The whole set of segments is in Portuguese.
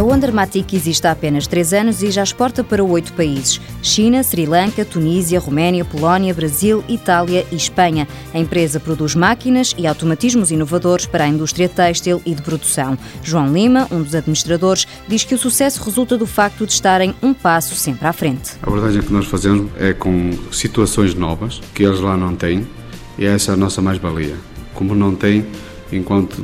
A Wondermatic existe há apenas 3 anos e já exporta para oito países: China, Sri Lanka, Tunísia, Roménia, Polónia, Brasil, Itália e Espanha. A empresa produz máquinas e automatismos inovadores para a indústria têxtil e de produção. João Lima, um dos administradores, diz que o sucesso resulta do facto de estarem um passo sempre à frente. A abordagem que nós fazemos é com situações novas que eles lá não têm e essa é a nossa mais-valia. Como não têm, enquanto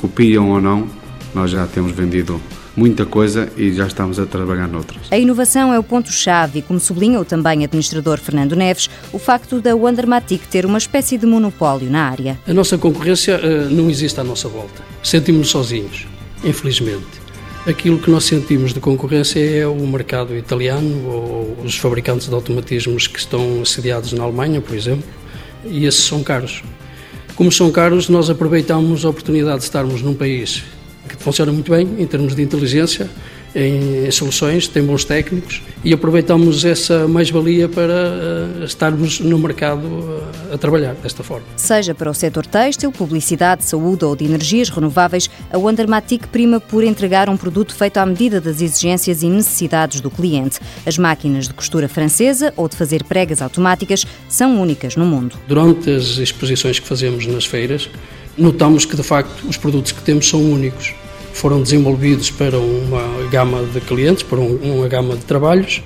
copiam ou não, nós já temos vendido muita coisa e já estamos a trabalhar noutras. A inovação é o ponto-chave e, como sublinhou também o administrador Fernando Neves, o facto da Wondermatic ter uma espécie de monopólio na área. A nossa concorrência uh, não existe à nossa volta. Sentimos-nos sozinhos, infelizmente. Aquilo que nós sentimos de concorrência é o mercado italiano ou os fabricantes de automatismos que estão sediados na Alemanha, por exemplo, e esses são caros. Como são caros, nós aproveitamos a oportunidade de estarmos num país que funciona muito bem em termos de inteligência, em, soluções, tem bons técnicos e aproveitamos essa mais-valia para uh, estarmos no mercado uh, a trabalhar desta forma. Seja para o setor têxtil, publicidade, saúde ou de energias renováveis, a Wondermatic prima por entregar um produto feito à medida das exigências e necessidades do cliente. As máquinas de costura francesa ou de fazer pregas automáticas são únicas no mundo. Durante as exposições que fazemos nas feiras, notamos que de facto os produtos que temos são únicos. Foram desenvolvidos para uma gama de clientes, para uma gama de trabalhos,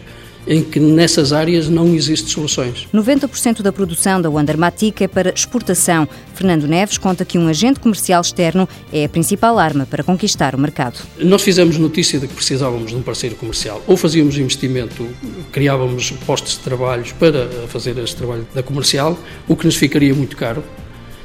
em que nessas áreas não existem soluções. 90% da produção da Wondermatic é para exportação. Fernando Neves conta que um agente comercial externo é a principal arma para conquistar o mercado. Nós fizemos notícia de que precisávamos de um parceiro comercial. Ou fazíamos investimento, criávamos postos de trabalho para fazer este trabalho da comercial, o que nos ficaria muito caro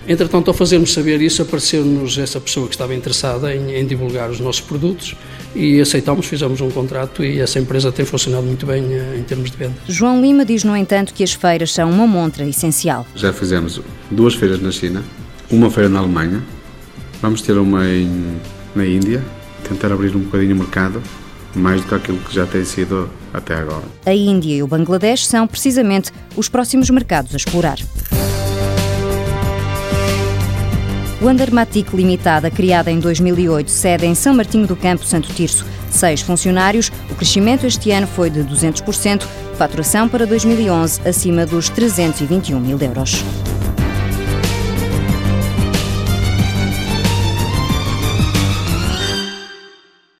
Entretanto, ao fazermos saber isso, apareceu-nos essa pessoa que estava interessada em, em, divulgar os nossos produtos e aceitámos, fizemos um contrato e essa empresa tem funcionado muito bem eh, em termos de venda. João Lima diz, no entanto, que as feiras são uma montra essencial. Já fizemos duas feiras na China, uma feira na Alemanha, vamos ter uma em, na Índia, tentar abrir um bocadinho o mercado, mais do que aquilo que já tem sido até agora. A Índia e o Bangladesh são precisamente os próximos mercados a explorar. O Andermatic Limitada, criada em 2008, sede em São Martinho do Campo, Santo Tirso. Seis funcionários. O crescimento este ano foi de 200%. Faturação para 2011 acima dos 321 mil euros.